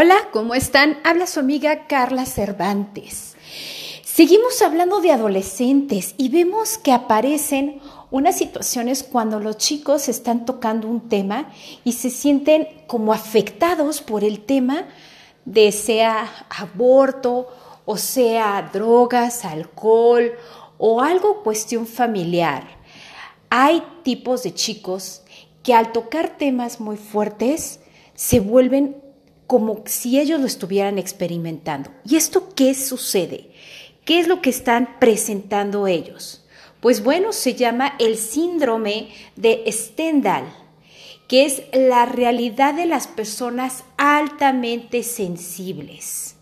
Hola, ¿cómo están? Habla su amiga Carla Cervantes. Seguimos hablando de adolescentes y vemos que aparecen unas situaciones cuando los chicos están tocando un tema y se sienten como afectados por el tema de sea aborto o sea drogas, alcohol o algo cuestión familiar. Hay tipos de chicos que al tocar temas muy fuertes se vuelven como si ellos lo estuvieran experimentando. ¿Y esto qué sucede? ¿Qué es lo que están presentando ellos? Pues bueno, se llama el síndrome de Stendhal, que es la realidad de las personas altamente sensibles.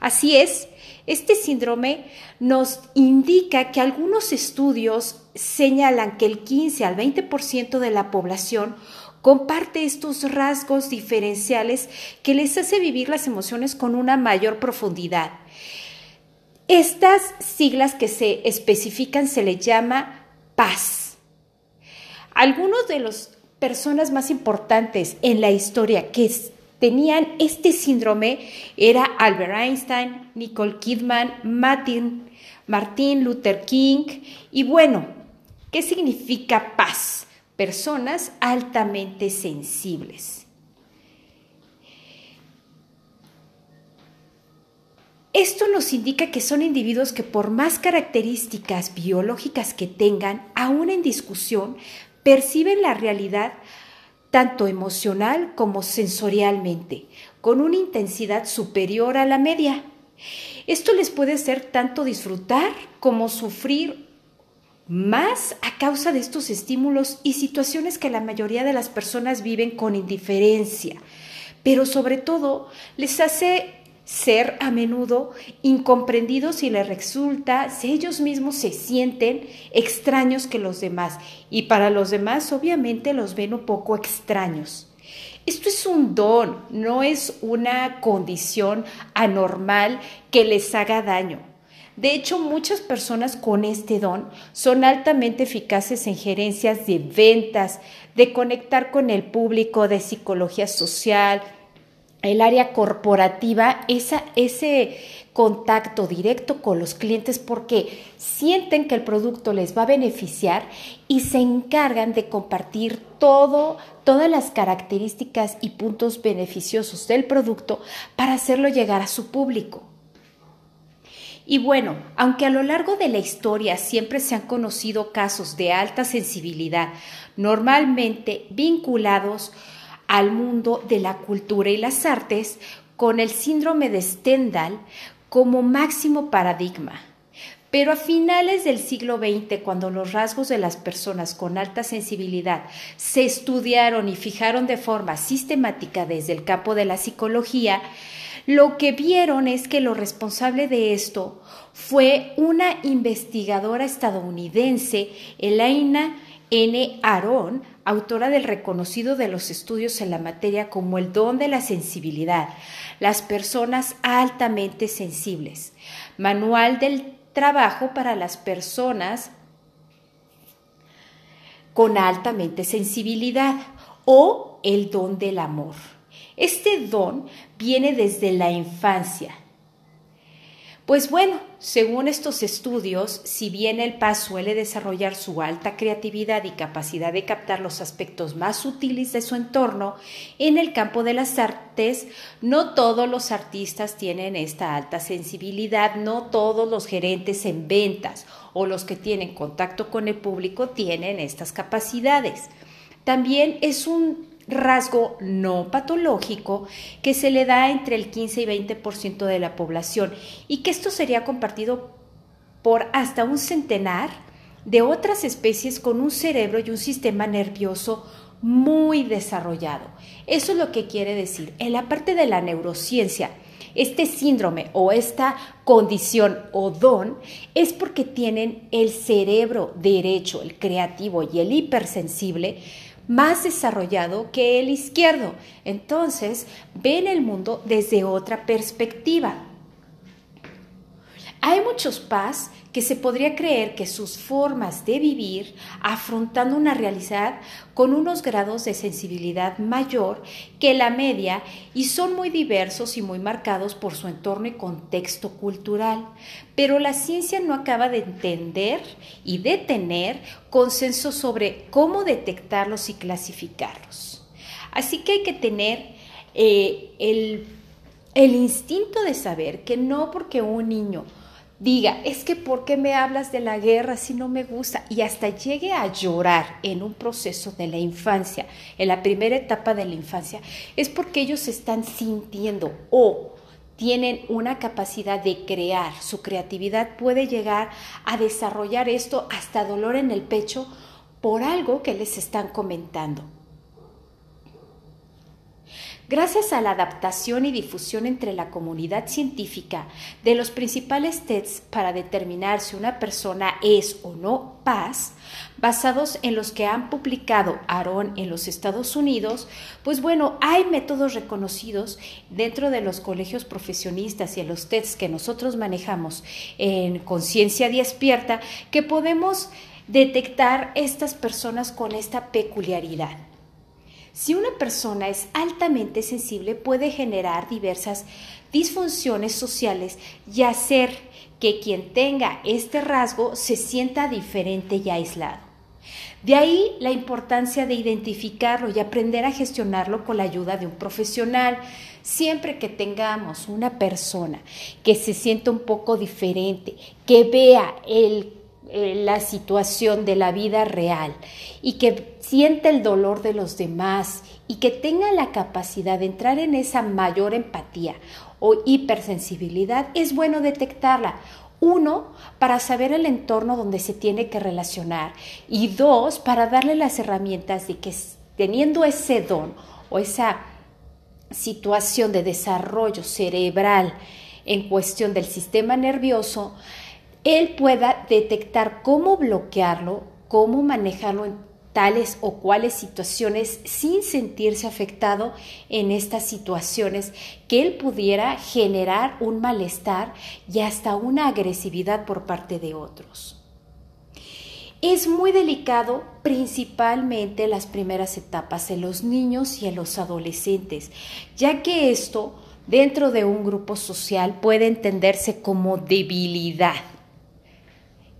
Así es, este síndrome nos indica que algunos estudios señalan que el 15 al 20% de la población comparte estos rasgos diferenciales que les hace vivir las emociones con una mayor profundidad. Estas siglas que se especifican se le llama paz. Algunos de las personas más importantes en la historia que tenían este síndrome era Albert Einstein, Nicole Kidman, Martin, Martin Luther King y bueno, ¿qué significa paz? Personas altamente sensibles. Esto nos indica que son individuos que por más características biológicas que tengan, aún en discusión, perciben la realidad tanto emocional como sensorialmente, con una intensidad superior a la media. Esto les puede hacer tanto disfrutar como sufrir más a causa de estos estímulos y situaciones que la mayoría de las personas viven con indiferencia, pero sobre todo les hace ser a menudo incomprendidos y les resulta si ellos mismos se sienten extraños que los demás y para los demás obviamente los ven un poco extraños. Esto es un don, no es una condición anormal que les haga daño. De hecho, muchas personas con este don son altamente eficaces en gerencias de ventas, de conectar con el público, de psicología social, el área corporativa, ese contacto directo con los clientes porque sienten que el producto les va a beneficiar y se encargan de compartir todo, todas las características y puntos beneficiosos del producto para hacerlo llegar a su público. Y bueno, aunque a lo largo de la historia siempre se han conocido casos de alta sensibilidad, normalmente vinculados al mundo de la cultura y las artes, con el síndrome de Stendhal como máximo paradigma. Pero a finales del siglo XX, cuando los rasgos de las personas con alta sensibilidad se estudiaron y fijaron de forma sistemática desde el campo de la psicología, lo que vieron es que lo responsable de esto fue una investigadora estadounidense, Elaina N. Aaron, autora del reconocido de los estudios en la materia como el don de la sensibilidad, las personas altamente sensibles, manual del trabajo para las personas con altamente sensibilidad o el don del amor. Este don viene desde la infancia. Pues bueno, según estos estudios, si bien el paz suele desarrollar su alta creatividad y capacidad de captar los aspectos más sutiles de su entorno, en el campo de las artes, no todos los artistas tienen esta alta sensibilidad, no todos los gerentes en ventas o los que tienen contacto con el público tienen estas capacidades. También es un rasgo no patológico que se le da entre el 15 y 20% de la población y que esto sería compartido por hasta un centenar de otras especies con un cerebro y un sistema nervioso muy desarrollado. Eso es lo que quiere decir. En la parte de la neurociencia, este síndrome o esta condición o don es porque tienen el cerebro derecho, el creativo y el hipersensible más desarrollado que el izquierdo. Entonces, ven el mundo desde otra perspectiva. Hay muchos paz que se podría creer que sus formas de vivir, afrontando una realidad con unos grados de sensibilidad mayor que la media y son muy diversos y muy marcados por su entorno y contexto cultural. Pero la ciencia no acaba de entender y de tener consenso sobre cómo detectarlos y clasificarlos. Así que hay que tener eh, el, el instinto de saber que no porque un niño diga, es que ¿por qué me hablas de la guerra si no me gusta? Y hasta llegue a llorar en un proceso de la infancia, en la primera etapa de la infancia, es porque ellos están sintiendo o tienen una capacidad de crear, su creatividad puede llegar a desarrollar esto hasta dolor en el pecho por algo que les están comentando. Gracias a la adaptación y difusión entre la comunidad científica de los principales tests para determinar si una persona es o no paz, basados en los que han publicado Aaron en los Estados Unidos, pues bueno, hay métodos reconocidos dentro de los colegios profesionistas y en los tests que nosotros manejamos en conciencia despierta que podemos detectar estas personas con esta peculiaridad. Si una persona es altamente sensible puede generar diversas disfunciones sociales y hacer que quien tenga este rasgo se sienta diferente y aislado. De ahí la importancia de identificarlo y aprender a gestionarlo con la ayuda de un profesional. Siempre que tengamos una persona que se sienta un poco diferente, que vea el eh, la situación de la vida real y que siente el dolor de los demás y que tenga la capacidad de entrar en esa mayor empatía o hipersensibilidad, es bueno detectarla. Uno, para saber el entorno donde se tiene que relacionar y dos, para darle las herramientas de que teniendo ese don o esa situación de desarrollo cerebral en cuestión del sistema nervioso, él pueda detectar cómo bloquearlo, cómo manejarlo en tales o cuales situaciones sin sentirse afectado en estas situaciones que él pudiera generar un malestar y hasta una agresividad por parte de otros. Es muy delicado principalmente las primeras etapas en los niños y en los adolescentes, ya que esto dentro de un grupo social puede entenderse como debilidad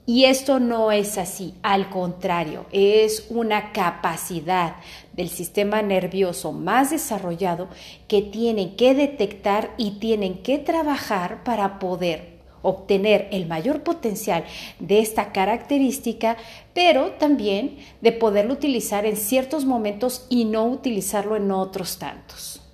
y esto no es así, al contrario, es una capacidad del sistema nervioso más desarrollado que tienen que detectar y tienen que trabajar para poder obtener el mayor potencial de esta característica, pero también de poderlo utilizar en ciertos momentos y no utilizarlo en otros tantos.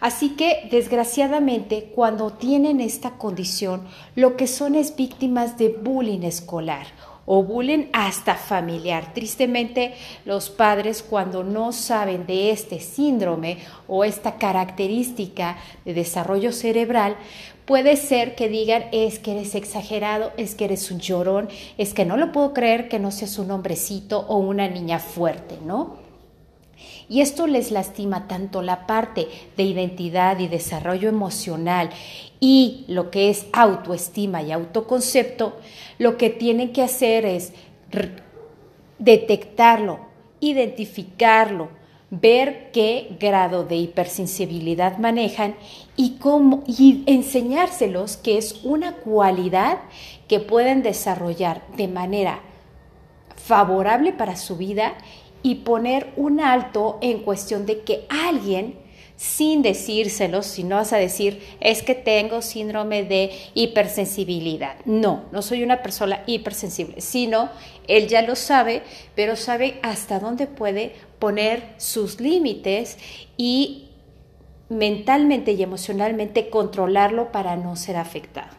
Así que, desgraciadamente, cuando tienen esta condición, lo que son es víctimas de bullying escolar o bullying hasta familiar. Tristemente, los padres cuando no saben de este síndrome o esta característica de desarrollo cerebral, puede ser que digan es que eres exagerado, es que eres un llorón, es que no lo puedo creer que no seas un hombrecito o una niña fuerte, ¿no? Y esto les lastima tanto la parte de identidad y desarrollo emocional y lo que es autoestima y autoconcepto, lo que tienen que hacer es detectarlo, identificarlo, ver qué grado de hipersensibilidad manejan y cómo y enseñárselos que es una cualidad que pueden desarrollar de manera favorable para su vida y poner un alto en cuestión de que alguien, sin decírselo, si no vas a decir, es que tengo síndrome de hipersensibilidad. No, no soy una persona hipersensible, sino él ya lo sabe, pero sabe hasta dónde puede poner sus límites y mentalmente y emocionalmente controlarlo para no ser afectado.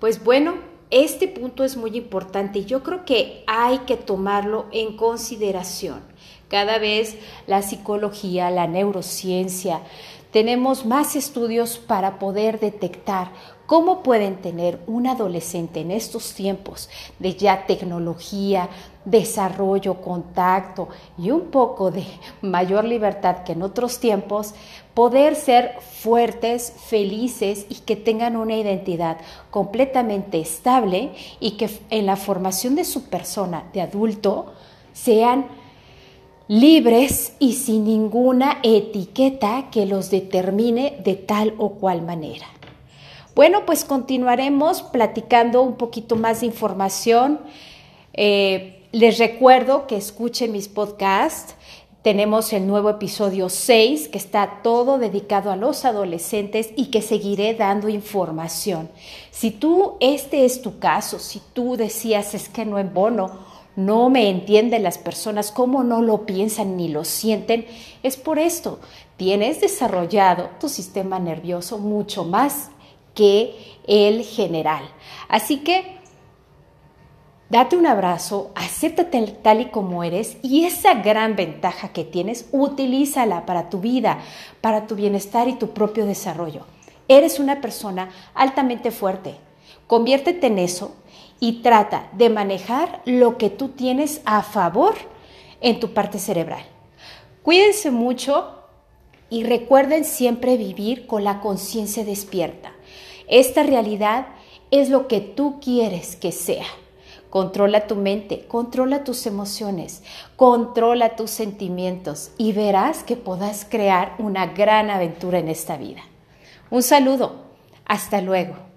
Pues bueno, este punto es muy importante y yo creo que hay que tomarlo en consideración. Cada vez la psicología, la neurociencia, tenemos más estudios para poder detectar cómo pueden tener un adolescente en estos tiempos de ya tecnología, desarrollo, contacto y un poco de mayor libertad que en otros tiempos, poder ser fuertes, felices y que tengan una identidad completamente estable y que en la formación de su persona de adulto sean libres y sin ninguna etiqueta que los determine de tal o cual manera. Bueno, pues continuaremos platicando un poquito más de información. Eh, les recuerdo que escuchen mis podcasts. Tenemos el nuevo episodio 6 que está todo dedicado a los adolescentes y que seguiré dando información. Si tú, este es tu caso, si tú decías es que no en bono, no me entienden las personas, cómo no lo piensan ni lo sienten, es por esto. Tienes desarrollado tu sistema nervioso mucho más que el general. Así que date un abrazo, acéptate tal y como eres y esa gran ventaja que tienes, utilízala para tu vida, para tu bienestar y tu propio desarrollo. Eres una persona altamente fuerte. Conviértete en eso y trata de manejar lo que tú tienes a favor en tu parte cerebral. Cuídense mucho y recuerden siempre vivir con la conciencia despierta. Esta realidad es lo que tú quieres que sea. Controla tu mente, controla tus emociones, controla tus sentimientos y verás que podrás crear una gran aventura en esta vida. Un saludo, hasta luego.